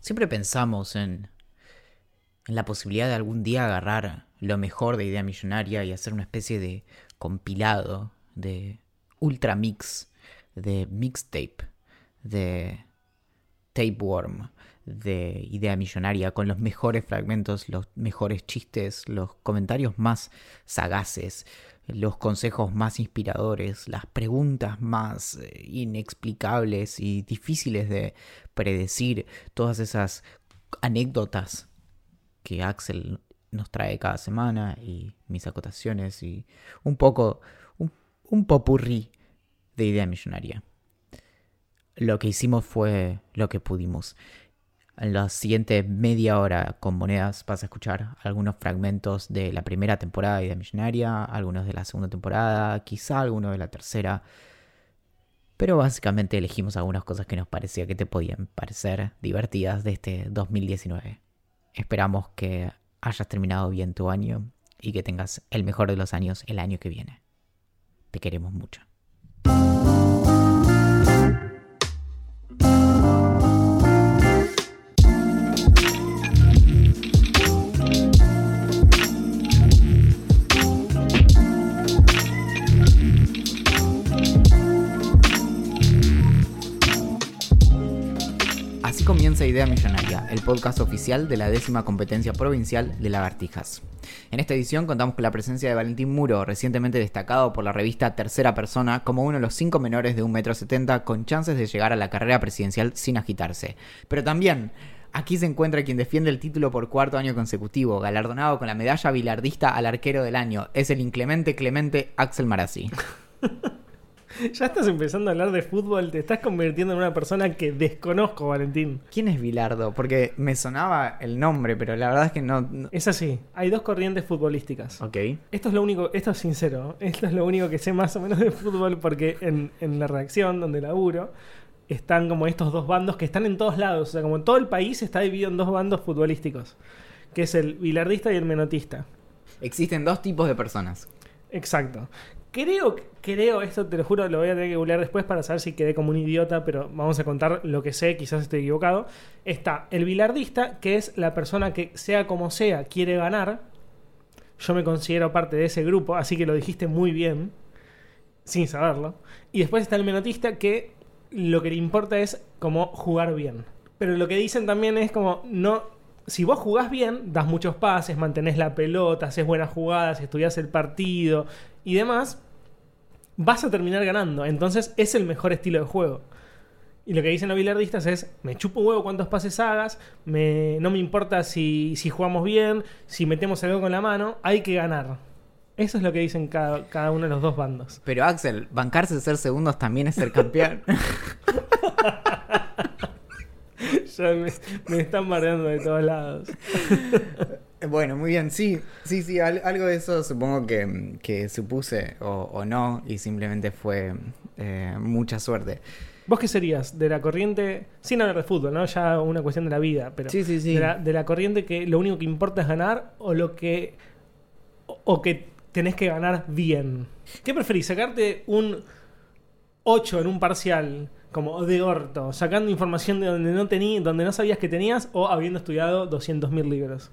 Siempre pensamos en, en la posibilidad de algún día agarrar lo mejor de Idea Millonaria y hacer una especie de compilado, de ultra mix, de mixtape, de tapeworm, de Idea Millonaria con los mejores fragmentos, los mejores chistes, los comentarios más sagaces, los consejos más inspiradores, las preguntas más eh, inexplicables y difíciles de predecir, todas esas anécdotas que Axel nos trae cada semana y mis acotaciones y un poco, un, un popurrí de idea millonaria. Lo que hicimos fue lo que pudimos. En la siguiente media hora con monedas vas a escuchar algunos fragmentos de la primera temporada de Idea Millonaria, algunos de la segunda temporada, quizá algunos de la tercera. Pero básicamente elegimos algunas cosas que nos parecía que te podían parecer divertidas de este 2019. Esperamos que hayas terminado bien tu año y que tengas el mejor de los años el año que viene. Te queremos mucho. Idea Millonaria, el podcast oficial de la décima competencia provincial de lagartijas. En esta edición contamos con la presencia de Valentín Muro, recientemente destacado por la revista Tercera Persona como uno de los cinco menores de 1,70m con chances de llegar a la carrera presidencial sin agitarse. Pero también Aquí se encuentra quien defiende el título por cuarto año consecutivo, galardonado con la medalla bilardista al arquero del año. Es el inclemente Clemente Axel Marazzi. Ya estás empezando a hablar de fútbol, te estás convirtiendo en una persona que desconozco, Valentín. ¿Quién es Bilardo? Porque me sonaba el nombre, pero la verdad es que no. no- Es así, hay dos corrientes futbolísticas. Ok. Esto es lo único, esto es sincero, esto es lo único que sé más o menos de fútbol porque en, en la redacción donde laburo están como estos dos bandos que están en todos lados, o sea, como en todo el país está dividido en dos bandos futbolísticos, que es el bilardista y el menotista. Existen dos tipos de personas. Exacto. Creo, creo, esto te lo juro, lo voy a tener que googlear después para saber si quedé como un idiota, pero vamos a contar lo que sé, quizás esté equivocado. Está el bilardista, que es la persona que, sea como sea, quiere ganar. Yo me considero parte de ese grupo, así que lo dijiste muy bien, sin saberlo. Y después está el menotista, que lo que le importa es como jugar bien. Pero lo que dicen también es como, no, si vos jugás bien, das muchos pases, mantenés la pelota, haces buenas jugadas, estudias el partido y demás, vas a terminar ganando. Entonces es el mejor estilo de juego. Y lo que dicen los bilardistas es, me chupo huevo cuántos pases hagas, me, no me importa si, si jugamos bien, si metemos algo con la mano, hay que ganar. Eso es lo que dicen cada, cada uno de los dos bandos. Pero Axel, bancarse de ser segundos también es ser campeón. Ya me, me están mareando de todos lados. bueno, muy bien, sí, sí, sí, al- algo de eso supongo que, que supuse o, o no y simplemente fue eh, mucha suerte. ¿Vos qué serías? De la corriente, sin hablar de fútbol, ¿no? Ya una cuestión de la vida, pero Sí, sí, sí. De, la, de la corriente que lo único que importa es ganar o lo que o, o que tenés que ganar bien. ¿Qué preferís? ¿Sacarte un 8 en un parcial como de orto, sacando información de donde no tení, donde no sabías que tenías o habiendo estudiado 200.000 libros?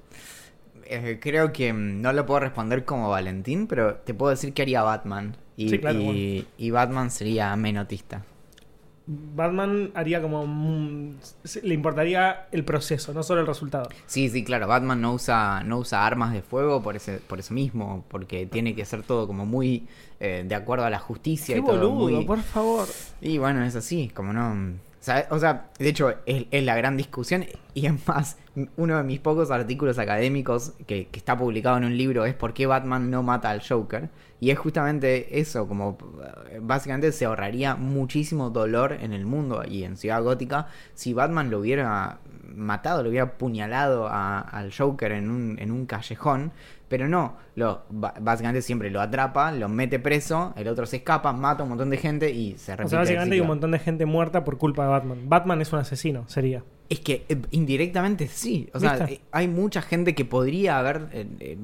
Eh, creo que mm, no lo puedo responder como Valentín, pero te puedo decir que haría Batman. Y, Sí, claro, y- y Batman sería menotista. Batman haría como le importaría el proceso, no solo el resultado. Sí, sí, claro, Batman no usa, no usa armas de fuego por ese, por eso mismo, porque tiene que ser todo como muy eh, de acuerdo a la justicia Qué y todo boludo, muy... por favor. Y bueno, es así, como no... O sea, de hecho, es, es la gran discusión y es más, uno de mis pocos artículos académicos que, que está publicado en un libro es por qué Batman no mata al Joker. Y es justamente eso, como eh, básicamente se ahorraría muchísimo dolor en el mundo y en Ciudad Gótica si Batman lo hubiera matado, lo hubiera apuñalado a- al Joker en un, en un callejón. Pero no, lo, básicamente siempre lo atrapa, lo mete preso, el otro se escapa, mata a un montón de gente y se repite. O sea, básicamente hay un montón de gente muerta por culpa de Batman. Batman es un asesino, sería. Es que eh, indirectamente sí. O sea, ¿Viste? eh, hay mucha gente que podría haber eh,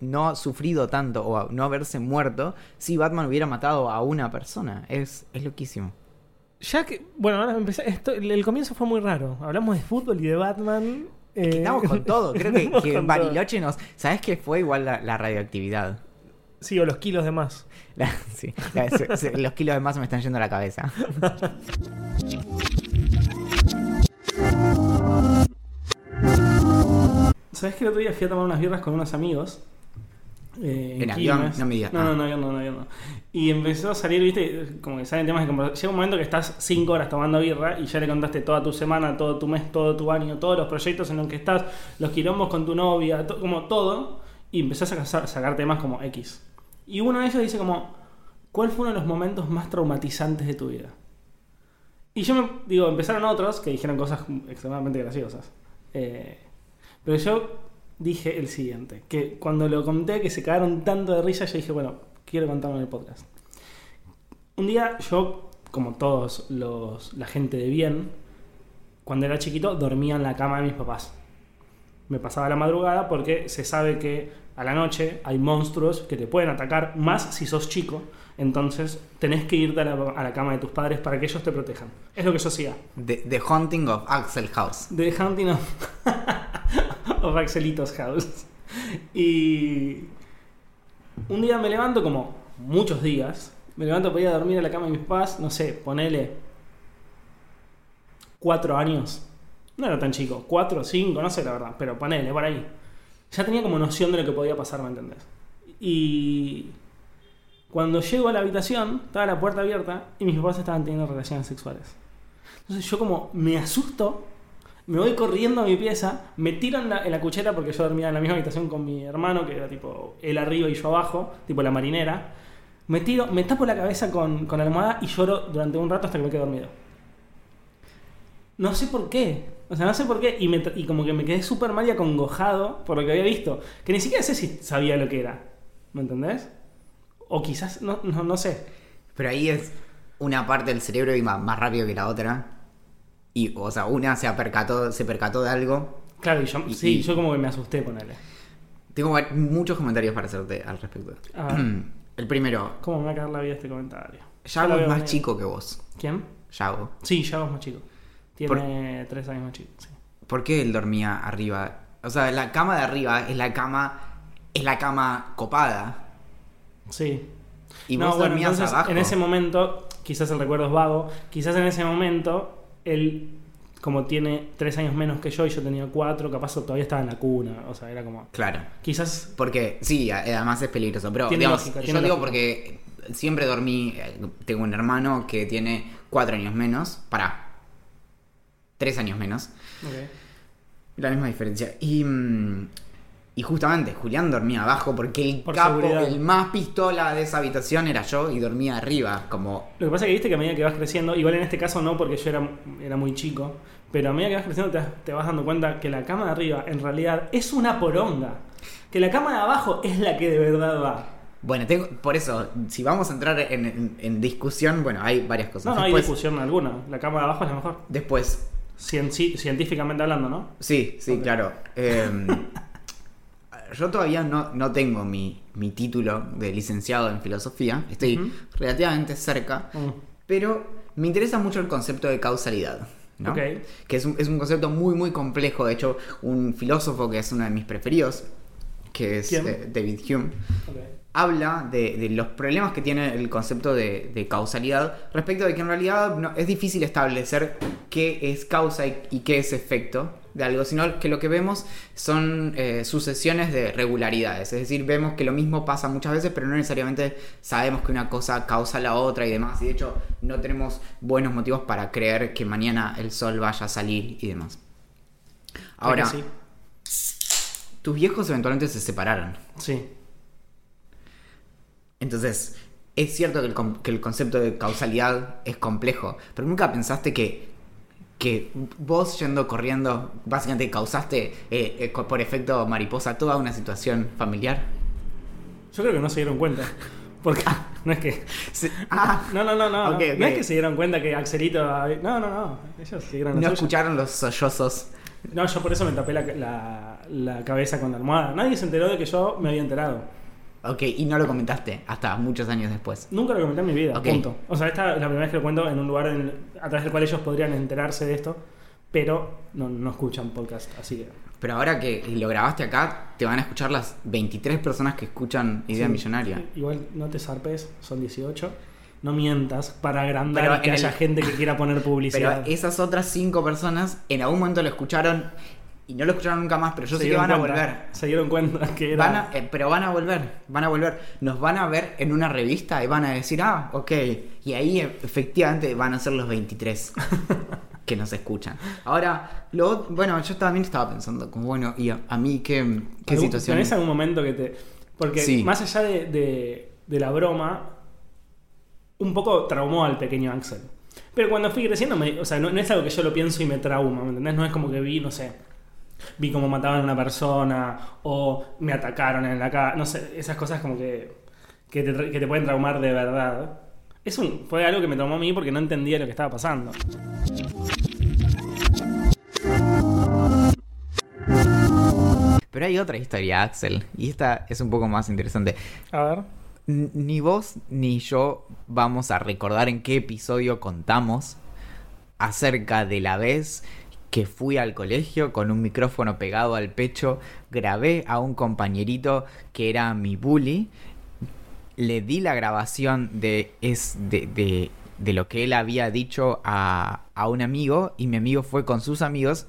no sufrido tanto o no haberse muerto si Batman hubiera matado a una persona. Es, es loquísimo. Ya que, bueno, ahora empecé, esto, el, el comienzo fue muy raro. Hablamos de fútbol y de Batman. Que eh, Estamos con todo. Creo que, estamos que con Bariloche nos. ¿Sabes qué fue igual la, la radioactividad? Sí, o los kilos de más. La- sí, la- se- se- los kilos de más me están yendo a la cabeza. ¿Sabes que el otro día fui a tomar unas birras con unos amigos? Eh, En avión, Quilmes. no me digas. No, no, no, avión no, no, avión no. Y empezó a salir, viste, como que salen temas de conversación. Llega un momento que estás cinco horas tomando birra y ya le contaste toda tu semana, todo tu mes, todo tu año, todos los proyectos en los que estás, los quilombos con tu novia, to- como todo. Y empezás a sa- sacar temas como X. Y uno de ellos dice como, ¿cuál fue uno de los momentos más traumatizantes de tu vida? Y yo me digo, empezaron otros que dijeron cosas extremadamente graciosas. Eh, pero yo dije el siguiente, que cuando lo conté, que se cagaron tanto de risa, yo dije, bueno, quiero contarlo en el podcast. Un día yo, como todos los, la gente de bien, cuando era chiquito dormía en la cama de mis papás. Me pasaba la madrugada porque se sabe que a la noche hay monstruos que te pueden atacar, más si sos chico. Entonces tenés que irte a la, a la cama de tus padres para que ellos te protejan. Es lo que yo hacía. The, The Haunting of Axel House. The Hunting of, of Axelitos House. Y un día me levanto, como muchos días, me levanto para ir a dormir a la cama de mis papás, no sé, ponele cuatro años. No era tan chico, cuatro, cinco, no sé la verdad, pero ponele por ahí. Ya tenía como noción de lo que podía pasar, ¿me entendés? Y cuando llego a la habitación, estaba la puerta abierta y mis papás estaban teniendo relaciones sexuales. Entonces yo como me asusto, me voy corriendo a mi pieza, me tiro en la, en cuchera porque yo dormía en la misma habitación con mi hermano, que era tipo él arriba y yo abajo, tipo la marinera. Me tiro, me tapo la cabeza con, con la almohada y lloro durante un rato hasta que me quedo dormido. No sé por qué. O sea, no sé por qué. Y, y como que me quedé súper mal y acongojado por lo que había visto. Que ni siquiera sé si sabía lo que era. ¿Me entendés? O quizás, no, no, no sé. Pero ahí es una parte del cerebro iba más rápido que la otra. Y, o sea, una se percató, se percató de algo. Claro, y yo, Y- sí, y- yo como que me asusté con él. Tengo muchos comentarios para hacerte al respecto. A ver. El primero, ¿Cómo me va a caer la vida este comentario? Yago es más chico que vos. ¿Quién? Yago. Sí, Yago es más chico. Tiene tres años más chico. Sí. ¿Por qué él dormía arriba? O sea, la cama de arriba es la cama. Es la cama copada. Sí. Y No, vos bueno, dormías entonces, abajo. En ese momento, quizás el recuerdo es vago, quizás en ese momento, él, como tiene tres años menos que yo y yo tenía cuatro, capaz todavía estaba en la cuna. O sea, era como. Claro. Quizás. Porque, sí, además es peligroso. Pero, Tiene digamos, lógica, yo tiene digo lógica. porque siempre dormí. eh, Tengo un hermano que tiene cuatro años menos. Para. Tres años menos. La misma diferencia. Y. mm, Y justamente, Julián dormía abajo porque el Por capo, seguridad. el más pistola de esa habitación era yo y dormía arriba. Como. Lo que pasa es que viste que a medida que vas creciendo, igual en este caso no porque yo era, era muy chico, pero a medida que vas creciendo te, te vas dando cuenta que la cama de arriba en realidad es una poronga. Que la cama de abajo es la que de verdad va. Bueno, tengo, por eso, si vamos a entrar en, en- en discusión, bueno, hay varias cosas. No, no hay después, discusión alguna. La cama de abajo es la mejor. después, Cien- ci- científicamente hablando, ¿no? Sí, sí, claro. Eh, yo todavía no, no tengo mi, mi título de licenciado en filosofía. Estoy Ujú. relativamente cerca. Mm. Pero me interesa mucho el concepto de causalidad. ¿no? Ok. Que es un, es un concepto muy, muy complejo. De hecho, un filósofo que es uno de mis preferidos, que es eh, David Hume, Ok. habla de, de los problemas que tiene el concepto de, de causalidad respecto de que en realidad no- es difícil establecer qué es causa y, y qué es efecto de algo, sino que lo que vemos son eh, sucesiones de regularidades, es decir, vemos que lo mismo pasa muchas veces, pero no necesariamente sabemos que una cosa causa la otra y demás, y de hecho no tenemos buenos motivos para creer que mañana el sol vaya a salir y demás. Ahora, que tus viejos eventualmente se separaron. sí. Sí. Entonces, es cierto que el, que el concepto de causalidad es complejo, pero nunca pensaste que, que vos yendo corriendo, básicamente causaste eh, eh, por efecto mariposa toda una situación familiar. Yo creo que no se dieron cuenta. Porque no es que. Ah, No, no, no, no. Es que se dieron cuenta que Axelito. No, no, no. Ellos siguieron no suya. escucharon los sollozos. No, yo por eso me tapé la, la- la cabeza con la almohada. Nadie se enteró de que yo me había enterado. Ok, y no lo comentaste hasta muchos años después. Nunca lo comenté en mi vida, Ok. punto. O sea, esta es la primera vez que lo cuento en un lugar en- a través del cual ellos podrían enterarse de esto, pero no, no escuchan podcast, así que... Pero ahora que lo grabaste acá, te van a escuchar las 23 personas que escuchan Idea Sí. Millonaria. Igual no te zarpes, son 18. No mientas para agrandar Pero que haya el- gente que quiera poner Pero publicidad. esas otras 5 personas en algún momento lo escucharon y no lo escucharon nunca más, pero yo Se sé que van a volver. Se dieron cuenta que era... Van a- eh, pero van a volver, van a volver. Nos van a ver en una revista y van a decir, ah, ok. Y ahí e- efectivamente van a ser los 23 que nos escuchan. Ahora, lo, bueno, yo también estaba pensando, como bueno, y a, a mí qué, qué ¿Algún- situación. ¿Tenés algún momento que te.? Porque Sí. más allá de, de- de la broma, un poco traumó al pequeño Axel. Pero cuando fui creciendo, me- o sea, no, no es algo que yo lo pienso y me trauma, ¿me entendés? No es como que vi, no sé, vi cómo mataban a una persona o me atacaron en la casa, no sé, esas cosas como que, que, te, que te pueden traumar de verdad. Es un, fue algo que me traumó a mí porque no entendía lo que estaba pasando. Pero hay otra historia, Axel, y esta es un poco más interesante. A ver. Ni vos ni yo vamos a recordar en qué episodio contamos acerca de la vez que fui al colegio con un micrófono pegado al pecho, grabé a un compañerito que era mi bully, le di la grabación de, es, de, de- de lo que él había dicho a, a un amigo y mi amigo fue con sus amigos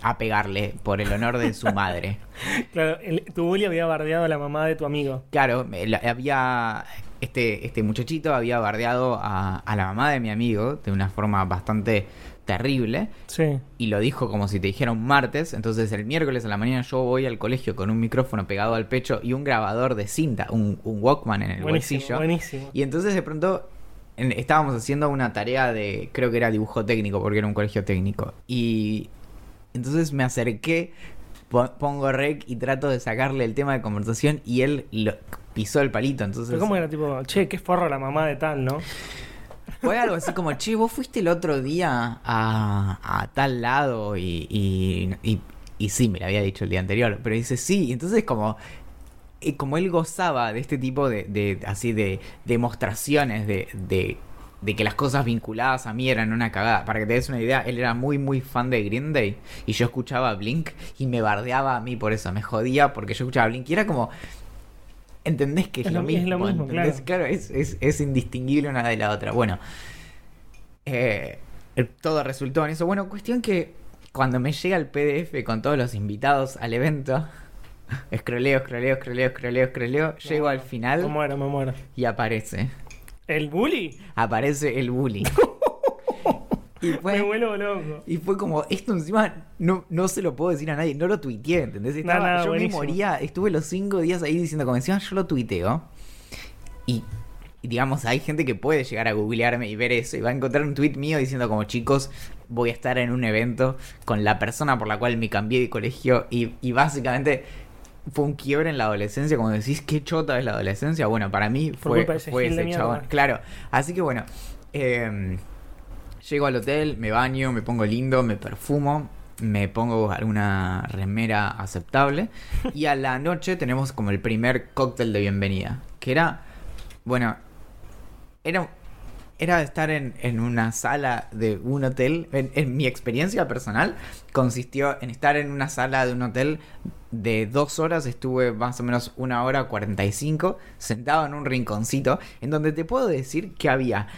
a pegarle por el honor de su madre. Claro, el- tu bully había bardeado a la mamá de tu amigo. Claro, la- había. Este, este muchachito había bardeado a, a la mamá de mi amigo de una forma bastante terrible. Sí. Y lo dijo como si te dijera un martes. Entonces el miércoles a la mañana yo voy al colegio con un micrófono pegado al pecho y un grabador de cinta, un, un Walkman en el Buenísimo, bolsillo. buenísimo. Y entonces de pronto en- estábamos haciendo una tarea de, creo que era dibujo técnico, porque era un colegio técnico. Y entonces me acerqué, po- pongo rec y trato de sacarle el tema de conversación y él lo- pisó el palito. Entonces Pero ¿Cómo era tipo, che, qué forro la mamá de tal, ¿no? Fue algo así como, che, vos fuiste el otro día a, tal lado y, y, y, y sí, me lo había dicho el día anterior, pero dice sí, entonces como... y como él gozaba de este tipo de, de así de demostraciones de, de, de que las cosas vinculadas a mí eran una cagada. Para que te des una idea, él era muy muy fan de Green Day y yo escuchaba Blink y me bardeaba a mí por eso, me jodía porque yo escuchaba Blink y era como ¿Entendés que es, Es lo, lo- es mismo? lo mismo, ¿entendés? claro. es, es, es indistinguible una de la otra. Bueno, eh, todo resultó en eso. Bueno, cuestión que cuando me llega el PDF con todos los invitados al evento, escroleo, escroleo, escroleo, escroleo, escroleo, llego al Me final muero, me muero. y aparece. ¿El bully? Aparece el bully. y Me fue, vuelvo loco. y fue como, esto encima no, no se lo puedo decir a nadie, no lo tuiteé, ¿entendés? Estaba- yo buenísimo. me moría, estuve los cinco días ahí diciendo, como encima yo lo tuiteo. Y, y digamos, hay gente que puede llegar a googlearme y ver eso y va a encontrar un tweet mío diciendo como chicos, voy a estar en un evento con la persona por la cual me cambié de colegio y, y básicamente fue un quiebre en la adolescencia, como decís, qué chota es la adolescencia. Bueno, para mí Por fue, fue ese chabón. Claro, así que bueno, eh, llego al hotel, me baño, me pongo lindo, me perfumo, me pongo alguna remera aceptable. Y a la noche tenemos como el primer cóctel de bienvenida, que era, bueno, era, era estar en, en una sala de un hotel, en, en mi experiencia personal consistió en estar en una sala de un hotel de dos horas, estuve más o menos una hora 45 sentado en un rinconcito, en donde te puedo decir que había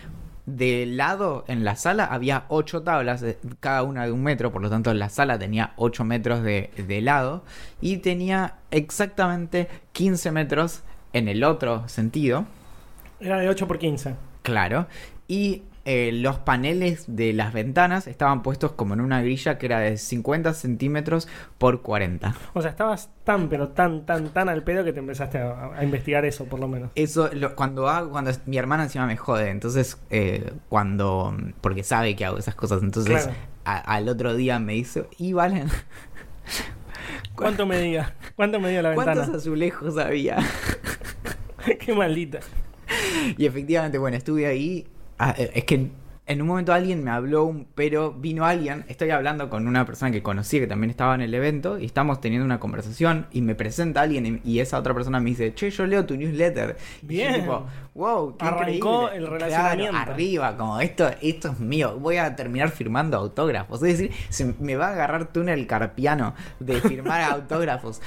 de lado en la sala había ocho tablas, eh, cada una de un metro, por lo tanto la sala tenía 8 metros de, de lado y tenía exactamente 15 metros en el otro sentido, Era de 8 por 15. Claro, y eh, los paneles de las ventanas estaban puestos como en una grilla que era de 50 centímetros por 40. O sea, estabas tan, pero tan, tan, tan al pedo que te empezaste a, a investigar eso, por lo menos. Eso, lo- cuando hago, cuando mi hermana encima me jode, entonces eh, cuando, porque sabe que hago esas cosas, entonces Claro. a- al otro día me dice, y Valen, ¿Cuánto medía? ¿Cuánto medía la ¿cuántos ventana? azulejos había? Qué maldita. y efectivamente, bueno, estuve ahí, ah, eh, es que en un momento alguien me habló, un- pero vino alguien, estoy hablando con una persona que conocí que también estaba en el evento y estamos teniendo una conversación y me presenta alguien y, y esa otra persona me dice, che, yo leo tu newsletter. Y yo Bien. tipo, wow, qué Arrancó increíble". el Claro, relacionamiento. arriba, como esto, esto es mío, voy a terminar firmando autógrafos. Es decir, se me va a agarrar túnel carpiano de firmar autógrafos.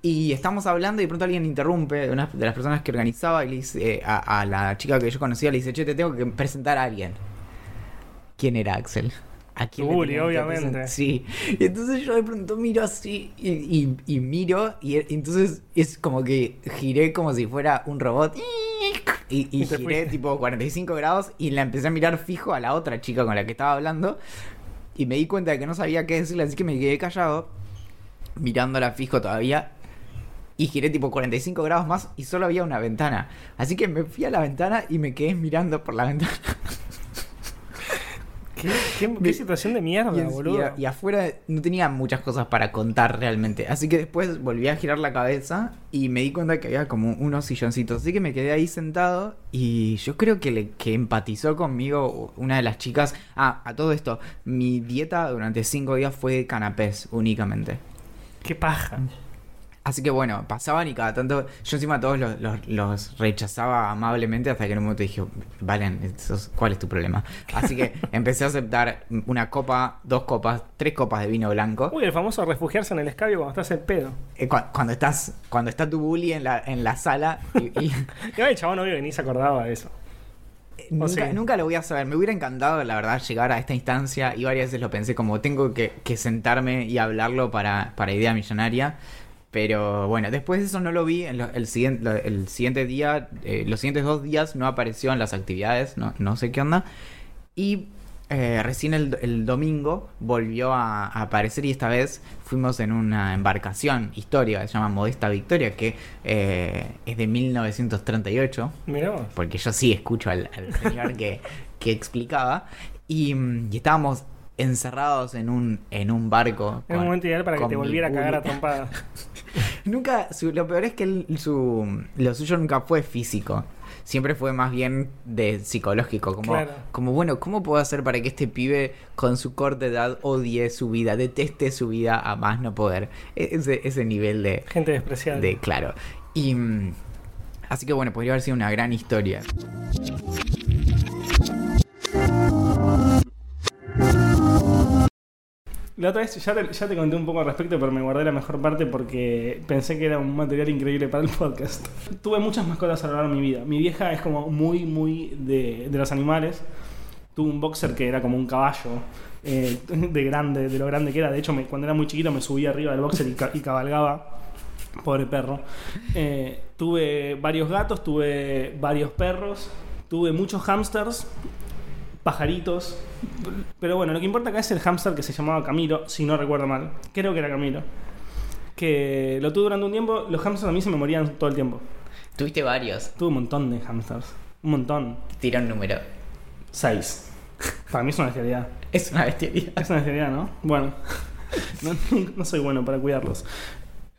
Y estamos hablando y de pronto alguien interrumpe, una de las personas que organizaba, y le dice eh, a, a la chica que yo conocía, le dice, che, te tengo que presentar a alguien. ¿Quién era Axel? ¿A quién le tenían que obviamente. Sí. Y entonces yo de pronto miro así y, y- y miro y, y entonces es como que giré como si fuera un robot. Y, y giré fuiste. tipo 45 grados y la empecé a mirar fijo a la otra chica con la que estaba hablando. Y me di cuenta de que no sabía qué decirle, así que me quedé callado, mirándola fijo todavía. Y giré tipo 45 grados más y solo había una ventana. Así que me fui a la ventana y me quedé mirando por la ventana. ¿Qué, qué- qué Me- situación de mierda, Y, boludo? y a- y afuera no tenía muchas cosas para contar realmente. Así que después volví a girar la cabeza y me di cuenta que había como unos silloncitos. Así que me quedé ahí sentado y yo creo que, le, que empatizó conmigo una de las chicas. Ah, a todo esto, mi dieta durante cinco días fue de canapés únicamente. Qué paja. Así que bueno, pasaban y cada tanto yo encima a todos los, los- los rechazaba amablemente hasta que en un momento dije, Valen, ¿cuál es tu problema? Así que empecé a aceptar una copa, dos copas, tres copas de vino blanco. Uy, el famoso refugiarse en el escabio cuando estás en pedo. Eh, cu- cuando estás, cuando está tu bully en la, en la sala y, y- el chabón obvio que ni se acordaba de eso. nunca, sea- nunca lo voy a saber. Me hubiera encantado, la verdad, llegar a esta instancia y varias veces lo pensé como tengo que, que sentarme y hablarlo para, para Idea Millonaria. Pero bueno, después de eso no lo vi. En lo- el, siguiente, el siguiente día, eh, los siguientes dos días no apareció en las actividades, no, no sé qué onda. Y eh, recién el, el domingo volvió a, a aparecer y esta vez fuimos en una embarcación histórica que se llama Modesta Victoria, que eh, es de 1938 Mirá porque yo sí escucho al, al señor que, que explicaba, y, y estábamos encerrados en un, en un barco. Es un momento ideal para que te volviera a cagar a bully. trompadas. Nunca, su- lo peor es que él- su, lo suyo nunca fue físico. Siempre fue más bien de psicológico, como, Claro. como bueno, ¿cómo puedo hacer para que este pibe con su corta edad odie su vida, deteste su vida a más no poder? E- Ese, ese nivel de, Gente despreciable. de claro. Y mm, así que bueno, podría haber sido una gran historia. La otra vez ya te, ya te conté un poco al respecto, pero me guardé la mejor parte porque pensé que era un material increíble para el podcast. Tuve muchas mascotas a lo largo de mi vida. Mi vieja es como muy, muy de, de los animales. Tuve un boxer que era como un caballo, eh, de grande, de lo grande que era. De hecho, me- cuando era muy chiquito me subía arriba del boxer y, ca- y cabalgaba. Pobre perro. Eh, tuve varios gatos, tuve varios perros, tuve muchos hamsters, pajaritos. Pero bueno, lo que importa acá es el hámster que se llamaba Camilo, si no recuerdo mal. Creo que era Camilo. Que lo tuve durante un tiempo. Los hamsters a mí se me morían todo el tiempo. Tuviste varios. Tuve un montón de hamsters. Un montón. Tira un número. Seis. Para mí es una bestialidad. Es una bestialidad. Es una bestialidad, ¿no? Bueno. No, no soy bueno para cuidarlos.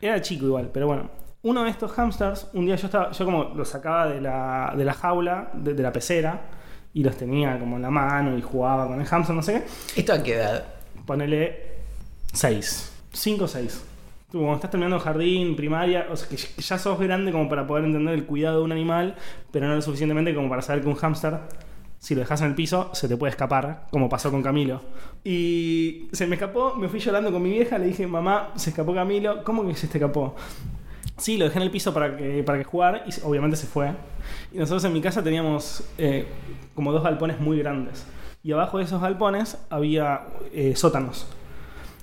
Era chico igual, pero bueno. Uno de estos hamsters, un día yo estaba, yo como los sacaba de la, de la jaula, de, de la pecera, y los tenía como en la mano y jugaba con el hamster, no sé qué. ¿Esto a qué edad? Ponele 6. 5 o 6. Tú, cuando estás terminando jardín, primaria, o sea, que ya sos grande como para poder entender el cuidado de un animal, pero no lo suficientemente como para saber que un hámster, si lo dejas en el piso, se te puede escapar, como pasó con Camilo. Y se me escapó, me fui llorando con mi vieja, le dije, mamá, se escapó Camilo. ¿Cómo que se te escapó? Sí, lo dejé en el piso para que, para que jugar y obviamente se fue. Y nosotros en mi casa teníamos eh, como dos galpones muy grandes. Y abajo de esos galpones había eh, sótanos.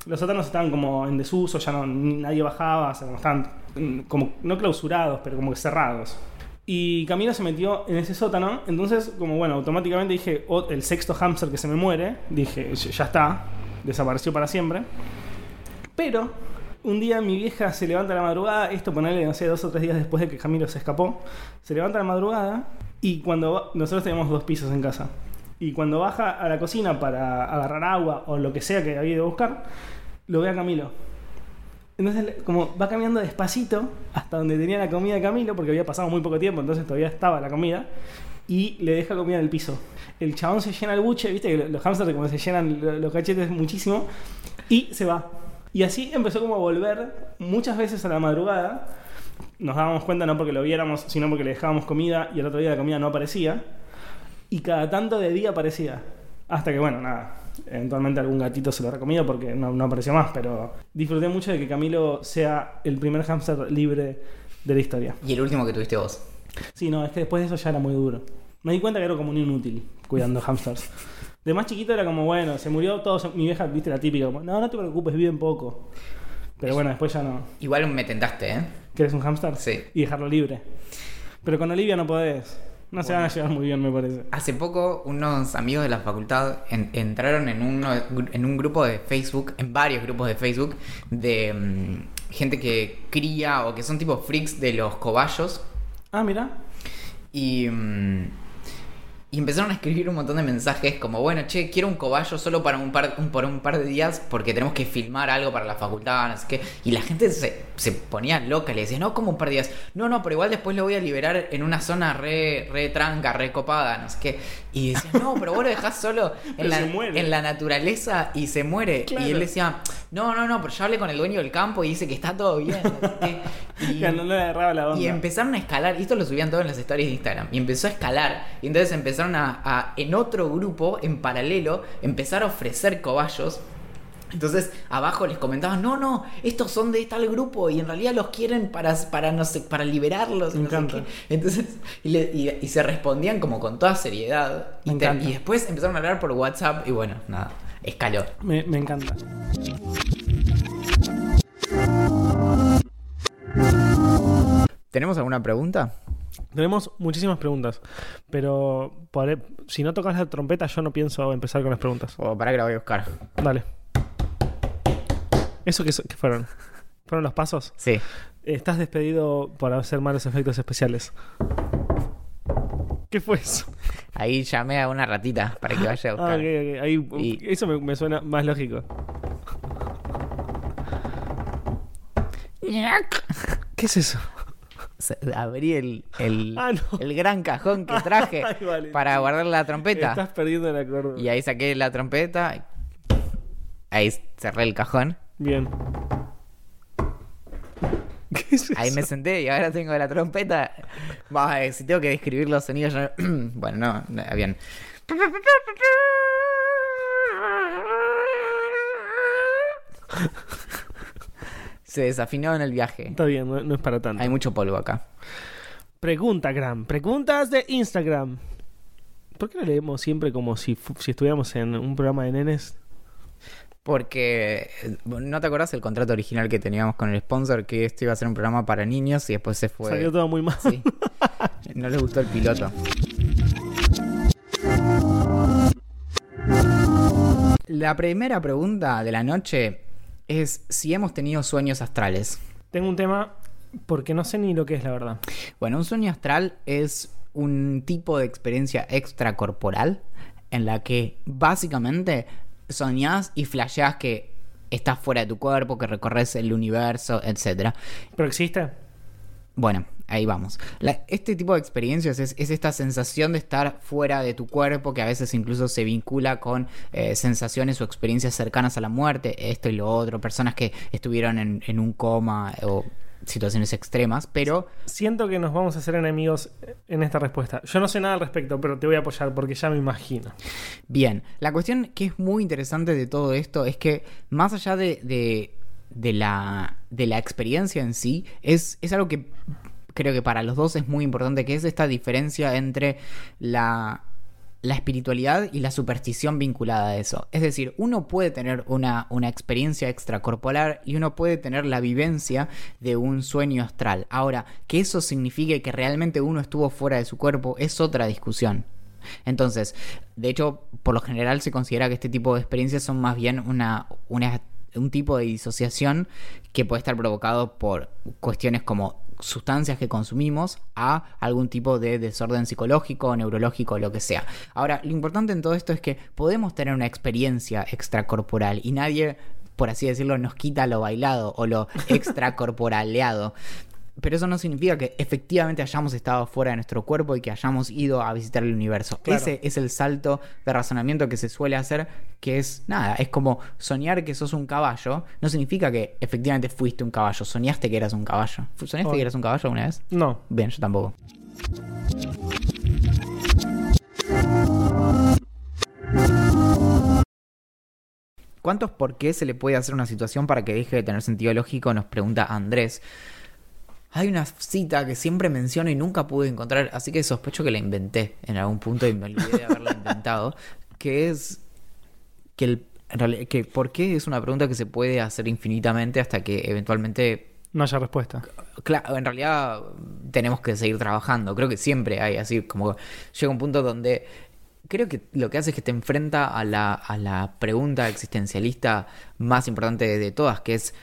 Los sótanos estaban como en desuso, ya no nadie bajaba, o sea, como estaban como no clausurados, pero como que cerrados. Y Camilo se metió en ese sótano, entonces como bueno, automáticamente dije, "Oh, el sexto hámster que se me muere, dije, "Ya- ya está, desapareció para siempre. Pero un día mi vieja se levanta a la madrugada, esto ponerle, no sé, dos o tres días después de que Camilo se escapó, se levanta a la madrugada y cuando nosotros tenemos dos pisos en casa. Y cuando baja a la cocina para agarrar agua o lo que sea que había ido a buscar, lo ve a Camilo. Entonces, como va caminando despacito hasta donde tenía la comida de Camilo, porque había pasado muy poco tiempo, entonces todavía estaba la comida. y le deja comida en el piso. El chabón se llena el buche, viste que los hamsters como se llenan lo- los cachetes muchísimo, y se va. Y así empezó como a volver muchas veces a la madrugada. Nos dábamos cuenta no porque lo viéramos, sino porque le dejábamos comida y el otro día la comida no aparecía. Y cada tanto de día aparecía. Hasta que, bueno, nada. Eventualmente algún gatito se lo recomiendo porque no, no apareció más. Pero disfruté mucho de que Camilo sea el primer hámster libre de la historia. Y el último que tuviste vos. Sí, no, es que después de eso ya era muy duro. Me di cuenta que era como un inútil cuidando hamsters. De más chiquito era como, bueno, se murió todo. Mi vieja, viste la típica, como, no, no te preocupes, viven poco. Pero bueno, después ya no. Igual me tentaste, ¿eh? ¿Quieres un hámster? Sí. Y dejarlo libre. Pero con Olivia no podés. No se van a llevar muy bien, me parece. Hace poco unos amigos de la facultad en- entraron en, uno, en un grupo de Facebook, en varios grupos de Facebook, de mm, gente que cría o que son tipo freaks de los cobayos. Ah, mira. Y, mm, y empezaron a escribir un montón de mensajes como, bueno, che, quiero un cobayo solo para un par, un- por un par de días porque tenemos que filmar algo para la facultad, no sé qué. Y la gente se, se ponía loca, le decía, no, como un par de días. No, no, pero igual después lo voy a liberar en una zona re, re tranca, re copada, no sé qué. Y decía, no, pero vos lo dejás solo en la, en la naturaleza y se muere. Claro. Y él decía, no, no, no, pero yo hablé con el dueño del campo y dice que está todo bien. no sé qué". Y- Ya no le agarraba la onda. y empezaron a escalar, y esto lo subían todos en las stories de Instagram, y empezó a escalar, y entonces empezaron a, a, en otro grupo, en paralelo, empezar a ofrecer cobayos. Entonces abajo les comentaban, no, no, estos son de tal grupo y en realidad los quieren para, para no sé, para liberarlos. y Me no sé encanta. qué". Entonces, y, le- y- y se respondían como con toda seriedad. Me Y, te- y después empezaron a hablar por WhatsApp y bueno, nada, escaló. Me, me encanta. ¿Tenemos alguna pregunta? Tenemos muchísimas preguntas, pero por- si no tocas la trompeta yo no pienso empezar con las preguntas. O para que la voy a buscar. Dale. ¿Eso qué, fueron? ¿Fueron los pasos? Sí. Estás despedido por hacer malos efectos especiales. ¿Qué fue eso? Ahí llamé a una ratita para que vaya a Ah, buscar. ok, ok. Ahí, Y- Eso me, me suena más lógico. ¿Qué es eso? Abrí el, el, Ah, no. el gran cajón que traje Ay, vale. para guardar la trompeta. Estás perdiendo la cordura. Y ahí saqué la trompeta. Ahí cerré el cajón. Bien. ¿Qué es eso? Ahí me senté y ahora tengo la trompeta. Bah, eh, si tengo que describir los sonidos. yo- bueno, no, no, bien. Se desafinó en el viaje. Está bien, no, no es para tanto. Hay mucho polvo acá. Pregunta, Gram. Preguntas de Instagram. ¿Por qué lo leemos siempre como si, si estuviéramos en un programa de nenes? Porque, ¿no te acordás el contrato original que teníamos con el sponsor? Que este iba a ser un programa para niños y después se fue. Salió todo muy mal. Sí. No le gustó el piloto. La primera pregunta de la noche es si hemos tenido sueños astrales. Tengo un tema porque no sé ni lo que es, la verdad. Bueno, un sueño astral es un tipo de experiencia extracorporal en la que básicamente soñás y flasheás que estás fuera de tu cuerpo, que recorres el universo, etc. ¿Pero existe? Bueno, ahí vamos. La- este tipo de experiencias es, es esta sensación de estar fuera de tu cuerpo, que a veces incluso se vincula con eh, sensaciones o experiencias cercanas a la muerte, esto y lo otro, personas que estuvieron en, en un coma o situaciones extremas, pero Siento que nos vamos a hacer enemigos en esta respuesta. Yo no sé nada al respecto, pero te voy a apoyar porque ya me imagino. Bien, la cuestión que es muy interesante de todo esto es que más allá de, de, de la, de la experiencia en sí, es, es algo que creo que para los dos es muy importante, que es esta diferencia entre la, la espiritualidad y la superstición vinculada a eso. Es decir, uno puede tener una, una experiencia extracorporal y uno puede tener la vivencia de un sueño astral. Ahora, que eso signifique que realmente uno estuvo fuera de su cuerpo es otra discusión. Entonces, de hecho, por lo general se considera que este tipo de experiencias son más bien una, una- un tipo de disociación que puede estar provocado por cuestiones como sustancias que consumimos a algún tipo de desorden psicológico, neurológico, lo que sea. Ahora, lo importante en todo esto es que podemos tener una experiencia extracorporal y nadie, por así decirlo, nos quita lo bailado o lo extracorporaleado. Pero eso no significa que efectivamente hayamos estado fuera de nuestro cuerpo y que hayamos ido a visitar el universo. Claro. Ese es el salto de razonamiento que se suele hacer, que es nada, es como soñar que sos un caballo, no significa que efectivamente fuiste un caballo, soñaste que eras un caballo. ¿Soñaste que eras un caballo alguna vez? No. Bien, yo tampoco. ¿Cuántos por qué se le puede hacer una situación para que deje de tener sentido lógico? Nos pregunta Andrés. Hay una cita que siempre menciono y nunca pude encontrar, así que sospecho que la inventé en algún punto y me olvidé de haberla inventado, que es que el que por qué es una pregunta que se puede hacer infinitamente hasta que eventualmente No haya respuesta. Claro, en realidad tenemos que seguir trabajando. Creo que siempre hay así, como llega un punto donde creo que lo que hace es que te enfrenta a la, a la pregunta existencialista más importante de, de todas, que es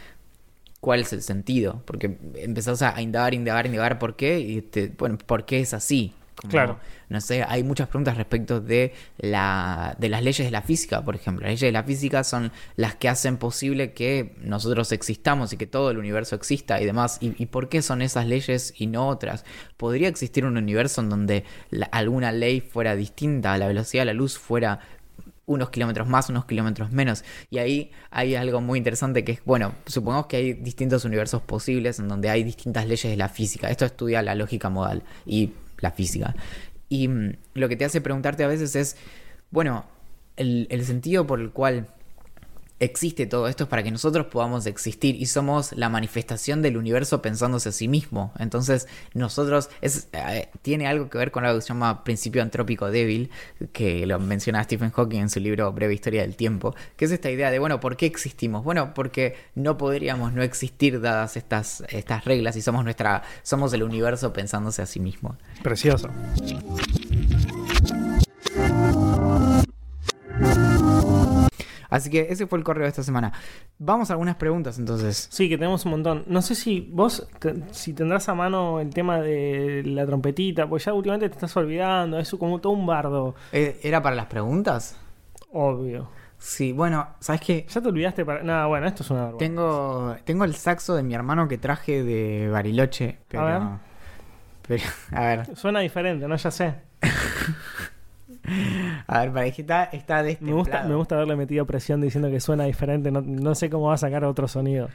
cuál es el sentido. Porque empezás a, indagar, indagar, indagar por qué, y te, bueno, ¿por qué es así? Como, Claro. No sé, hay muchas preguntas respecto de, la, de las leyes de la física, por ejemplo. Las leyes de la física son las que hacen posible que nosotros existamos y que todo el universo exista y demás. ¿Y, y por qué son esas leyes y no otras? ¿Podría existir un universo en donde la- alguna ley fuera distinta, la velocidad de la luz fuera unos kilómetros más, unos kilómetros menos. Y ahí hay algo muy interesante que es, bueno, supongamos que hay distintos universos posibles en donde hay distintas leyes de la física. Esto estudia la lógica modal y la física. Y mm, lo que te hace preguntarte a veces es, bueno, el, el sentido por el cual existe todo esto es para que nosotros podamos existir y somos la manifestación del universo pensándose a sí mismo. Entonces, nosotros eh, tiene algo que ver con algo que se llama principio antrópico débil, que lo menciona Stephen Hawking en su libro Breve Historia del Tiempo, que es esta idea de, bueno, ¿por qué existimos? Bueno, porque no podríamos no existir dadas estas, estas reglas y somos nuestra, somos el universo pensándose a sí mismo. Precioso. Así que ese fue el correo de esta semana. Vamos a algunas preguntas entonces. Sí, que tenemos un montón. No sé si vos, te- si tendrás a mano el tema de la trompetita, pues ya últimamente te estás olvidando, es como todo un bardo, Eh, ¿Era para las preguntas? obvio. Sí, bueno, ¿sabes qué? Ya te olvidaste para... Nada, bueno, esto es una vergüenza. Tengo, tengo el saxo de mi hermano que traje de Bariloche, pero... ver. Pero, a ver, Suena diferente, ¿no? Ya sé. a ver, que está, está Me gusta, destemplado. me gusta haberle metido presión diciendo que suena diferente, no, no sé cómo va a sacar otro sonido.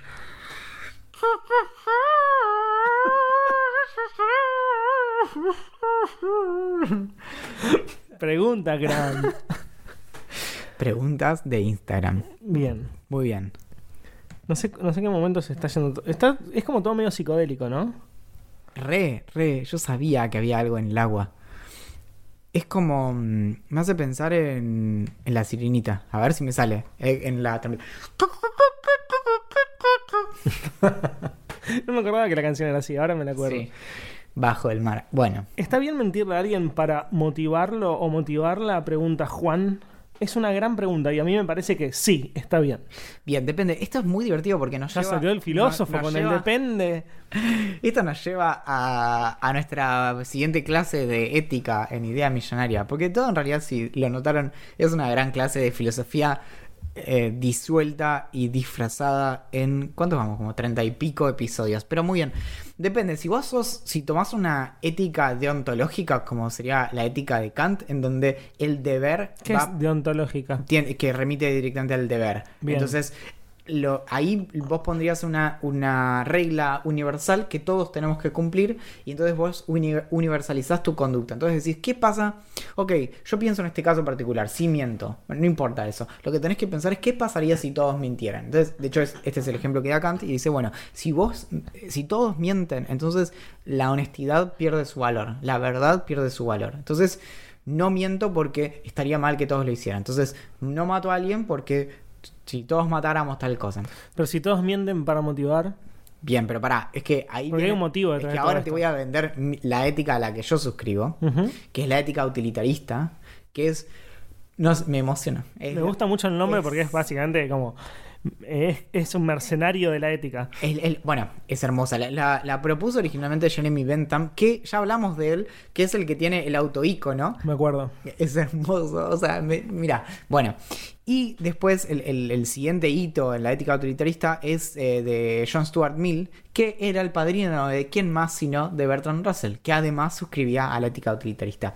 Pregunta, gran. Preguntas de Instagram. Bien. Muy bien. No sé, no sé qué momento se está yendo. Está, es como todo medio psicodélico, ¿no? Re, re, yo sabía que había algo en el agua. Es como... mm, Me hace pensar en, en la sirenita. A ver si me sale. Eh, en la... No me acordaba que la canción era así, ahora me la acuerdo. Sí. Bajo el mar. Bueno, ¿Está bien mentirle a alguien para motivarlo o motivarla? Pregunta Juan. Es una gran pregunta y a mí me parece que sí, está bien. bien, depende. Esto es muy divertido porque nos Ya lleva... salió el filósofo nos- nos con el depende. Esto nos lleva a, a nuestra siguiente clase de ética en idea millonaria, porque todo en realidad, si lo notaron, es una gran clase de filosofía eh, disuelta y disfrazada en... ¿Cuántos vamos? Como treinta y pico episodios, pero muy bien. Depende, si vos sos, si tomás una ética deontológica, como sería la ética de Kant, en donde el deber ¿Qué va es deontológica? tiene- que remite directamente al deber. Bien. Entonces, ahí vos pondrías una, una regla universal que todos tenemos que cumplir y entonces vos uni- universalizás tu conducta. Entonces decís, ¿qué pasa? Ok, yo pienso en este caso particular, sí miento, no importa eso. Lo que tenés que pensar es qué pasaría si todos mintieran. Entonces, de hecho, es- este es el ejemplo que da Kant y dice, bueno, si vos, si todos mienten, entonces la honestidad pierde su valor, la verdad pierde su valor. Entonces, no miento porque estaría mal que todos lo hicieran. Entonces, no mato a alguien porque si todos matáramos tal cosa. Pero si todos mienten para motivar, Bien, pero pará, es que ahí. Porque hay un motivo Es detrás que de todo ahora te voy a vender la ética a la que yo suscribo, que es la ética utilitarista, que es. No, me emociona. Es- me gusta mucho el nombre es- porque es básicamente como Es, es un mercenario de la ética. El- el- bueno, es hermosa. La, la- la propuso originalmente Jeremy Bentham, que ya hablamos de él, que es el que tiene el autoícono. Me acuerdo. Es hermoso, o sea, me- mira, bueno. Y después el, el- el siguiente hito en la ética autoritarista es eh, de John Stuart Mill, que era el padrino de quién más sino de Bertrand Russell, que además suscribía a la ética autoritarista.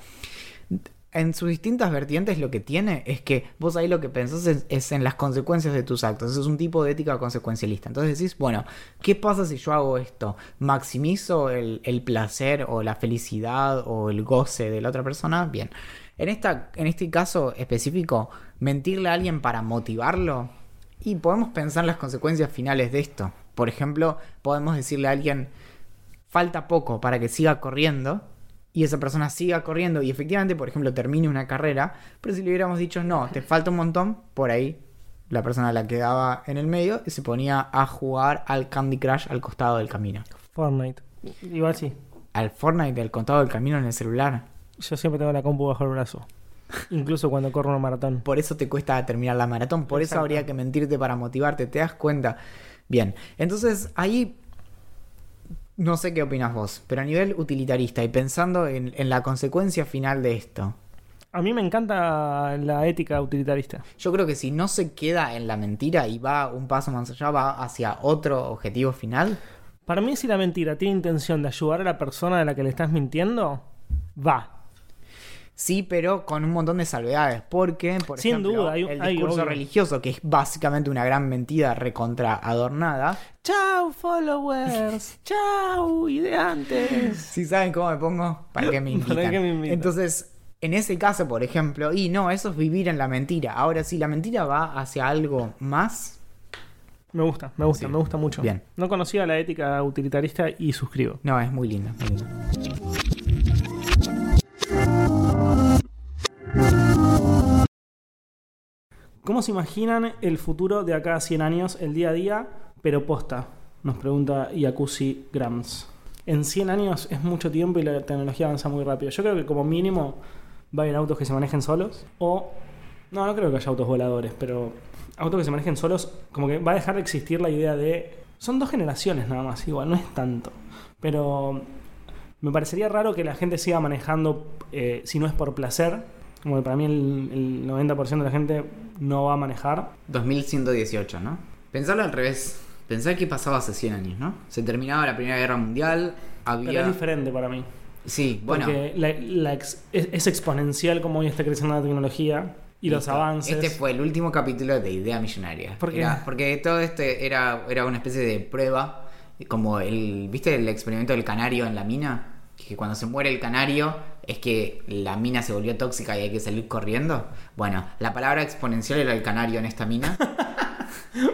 En sus distintas vertientes lo que tiene es que vos ahí lo que pensás es, en las consecuencias de tus actos. Es un tipo de ética consecuencialista. Entonces decís, bueno, ¿qué pasa si yo hago esto? ¿Maximizo el, el placer o la felicidad o el goce de la otra persona? Bien. En, esta, en este caso específico, mentirle a alguien para motivarlo. Y podemos pensar las consecuencias finales de esto. Por ejemplo, podemos decirle a alguien, falta poco para que siga corriendo y esa persona siga corriendo y efectivamente, por ejemplo, termine una carrera, pero si le hubiéramos dicho, no, te falta un montón, por ahí la persona la quedaba en el medio y se ponía a jugar al Candy Crush al costado del camino. Fortnite. Igual sí. Al Fortnite al costado del camino en el celular. Yo siempre tengo la compu bajo el brazo. Incluso cuando corro una maratón. Por eso te cuesta terminar la maratón, por eso habría que mentirte para motivarte, ¿te das cuenta? Bien, entonces ahí no sé qué opinas vos, pero a nivel utilitarista y pensando en, en la consecuencia final de esto, A mí me encanta la ética utilitarista. Yo creo que si no se queda en la mentira y va un paso más allá, va hacia otro objetivo final. Para mí, si la mentira tiene intención de ayudar a la persona a la que le estás mintiendo, va. Sí, pero con un montón de salvedades. Porque, por Sin ejemplo, duda, hay el discurso religioso, que es básicamente una gran mentira recontra adornada. Chao, followers. Chao, ideantes. Si saben cómo me pongo, ¿para qué me invitan? ¿Para qué me invitan? Entonces, en ese caso, por ejemplo, y no, eso es vivir en la mentira. Ahora, si la mentira va hacia algo más, Me gusta, me gusta, Sí. me gusta mucho. Bien. No conocía la ética utilitarista y suscribo. no, es muy lindo. muy lindo. ¿Cómo se imaginan el futuro de acá a 100 años, el día a día, pero posta? Nos pregunta Yakuzi Grams. En 100 años es mucho tiempo y la tecnología avanza muy rápido. Yo creo que como mínimo va a haber autos que se manejen solos. O. No, no creo que haya autos voladores, pero autos que se manejen solos, como que va a dejar de existir la idea de. Son dos generaciones nada más, igual, no es tanto. Pero me parecería raro que la gente siga manejando eh, si no es por placer. Como que para mí el, el 90% de la gente no va a manejar. 2118, ¿no? Pensarlo al revés. Pensar qué pasaba hace 100 años, ¿no? Se terminaba la Primera Guerra Mundial, Pero había... es diferente para mí. Sí, bueno. Porque la- la ex- es, es exponencial como hoy está creciendo la tecnología y los listo. avances. Este fue el último capítulo de Idea Millonaria. ¿Por qué? Era- porque todo este era, era una especie de prueba, como el... ¿Viste el experimento del canario en la mina? Que cuando se muere el canario es que la mina se volvió tóxica y hay que salir corriendo. Bueno, la palabra exponencial era el canario en esta mina.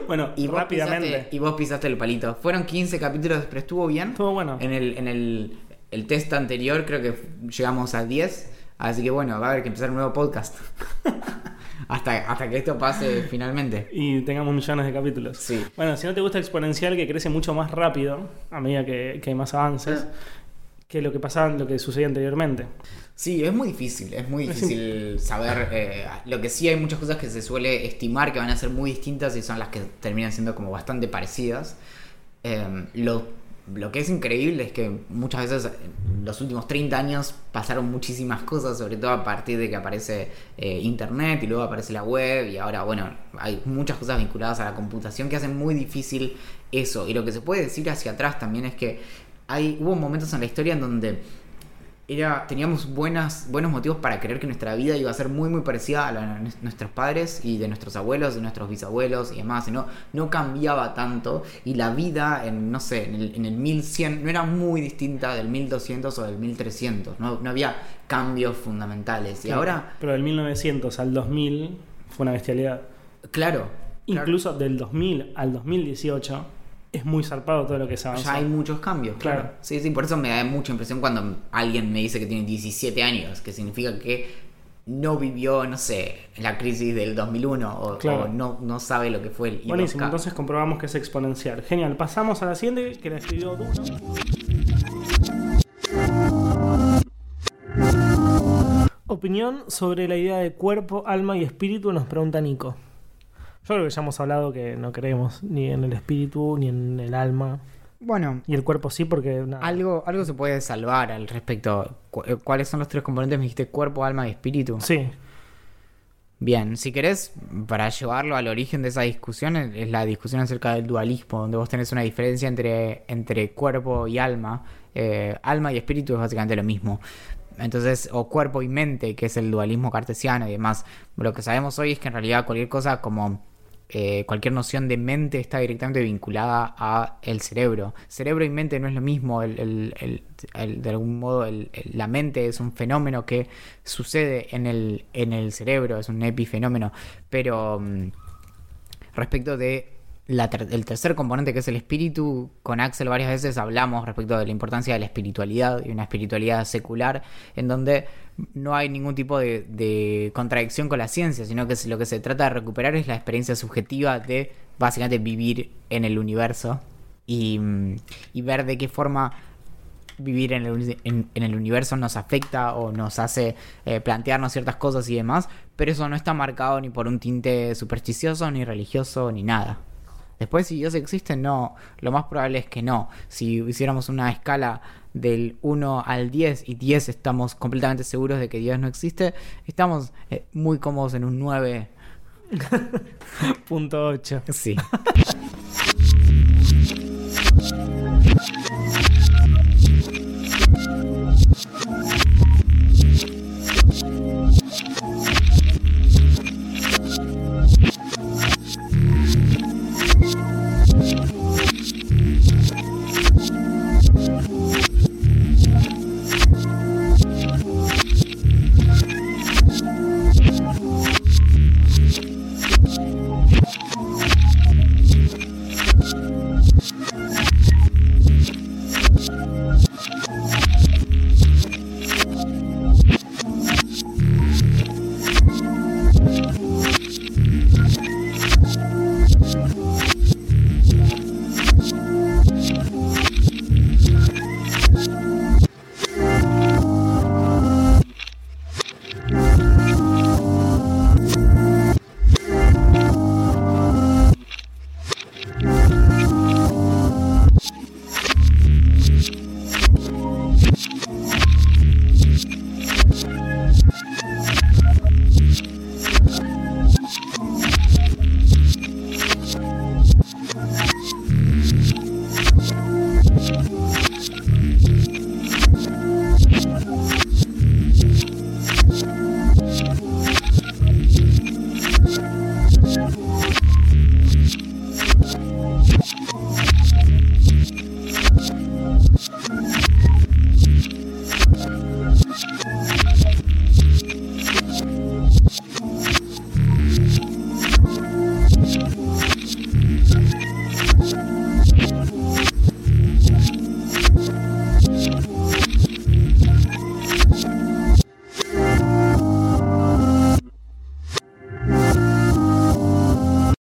Bueno, Y vos, rápidamente. pisaste, y vos pisaste el palito. Fueron 15 capítulos, pero estuvo bien. Estuvo bueno. En el, en el, el test anterior creo que llegamos a 10. Así que bueno, va a haber que empezar un nuevo podcast. hasta, hasta que esto pase finalmente. Y tengamos millones de capítulos. Sí. Bueno, si no te gusta exponencial, que crece mucho más rápido a medida que, que hay más avances, Ah. Que lo que pasaba, lo que sucedía anteriormente. Sí, es muy difícil, es muy Es difícil saber. eh, lo que sí hay muchas cosas que se suele estimar que van a ser muy distintas y son las que terminan siendo como bastante parecidas. Eh, lo, lo que es increíble es que muchas veces en los últimos 30 años pasaron muchísimas cosas, sobre todo a partir de que aparece eh, Internet y luego aparece la web y ahora, bueno, hay muchas cosas vinculadas a la computación que hacen muy difícil eso. Y lo que se puede decir hacia atrás también es que hay, hubo momentos en la historia en donde era, teníamos buenas, buenos motivos para creer que nuestra vida iba a ser muy muy parecida a la de nuestros padres y de nuestros abuelos, de nuestros bisabuelos y demás, y no, no cambiaba tanto y la vida en, no sé, en el, en el 1100 no era muy distinta del 1200 o del 1300, no, no había cambios fundamentales. Y Sí. ahora, Pero del 1900 al 2000 fue una bestialidad. claro, claro, Incluso del 2000 al 2018 es muy zarpado todo lo que se avanzó. ya hay muchos cambios, claro. Claro. Sí, sí, por eso me da mucha impresión cuando alguien me dice que tiene 17 años, que significa que no vivió, no sé, la crisis del 2001 o, Claro. o no, no sabe lo que fue el I2K. Buenísimo, entonces comprobamos que es exponencial. Genial, pasamos a la siguiente que la escribió Duno. Opinión sobre la idea de cuerpo, alma y espíritu nos pregunta Nico. Yo creo que ya hemos hablado que no creemos ni en el espíritu ni en el alma. Bueno, Y el cuerpo sí, porque. nada. algo, algo se puede salvar al respecto. Cu- eh, ¿Cuáles son los tres componentes? Me dijiste cuerpo, alma y espíritu. Sí. Bien, si querés, para llevarlo al origen de esa discusión, es es la discusión acerca del dualismo, donde vos tenés una diferencia entre, entre cuerpo y alma. Eh, alma y espíritu es básicamente lo mismo. Entonces, o cuerpo y mente, que es el dualismo cartesiano y demás. Lo que sabemos hoy es que en realidad cualquier cosa como eh, cualquier noción de mente está directamente vinculada a el cerebro. Cerebro y mente no es lo mismo. el- el- el- de algún modo, la mente es un fenómeno que sucede en el, en el cerebro, es un epifenómeno. Pero mm, respecto de la ter- el tercer componente que es el espíritu, con Axel varias veces hablamos respecto de la importancia de la espiritualidad y una espiritualidad secular en donde no hay ningún tipo de, contradicción con la ciencia, sino que lo que se trata de recuperar es la experiencia subjetiva de básicamente vivir en el universo y, mm, ver de qué forma vivir en el universo nos afecta o nos hace eh, plantearnos ciertas cosas y demás, pero eso no está marcado ni por un tinte supersticioso, ni religioso, ni nada. Después, si Dios existe, no. Lo más probable es que no. Si hiciéramos una escala del 1 al 10 y 10 estamos completamente seguros de que Dios no existe, estamos eh, muy cómodos en un 9. Punto 8. Sí.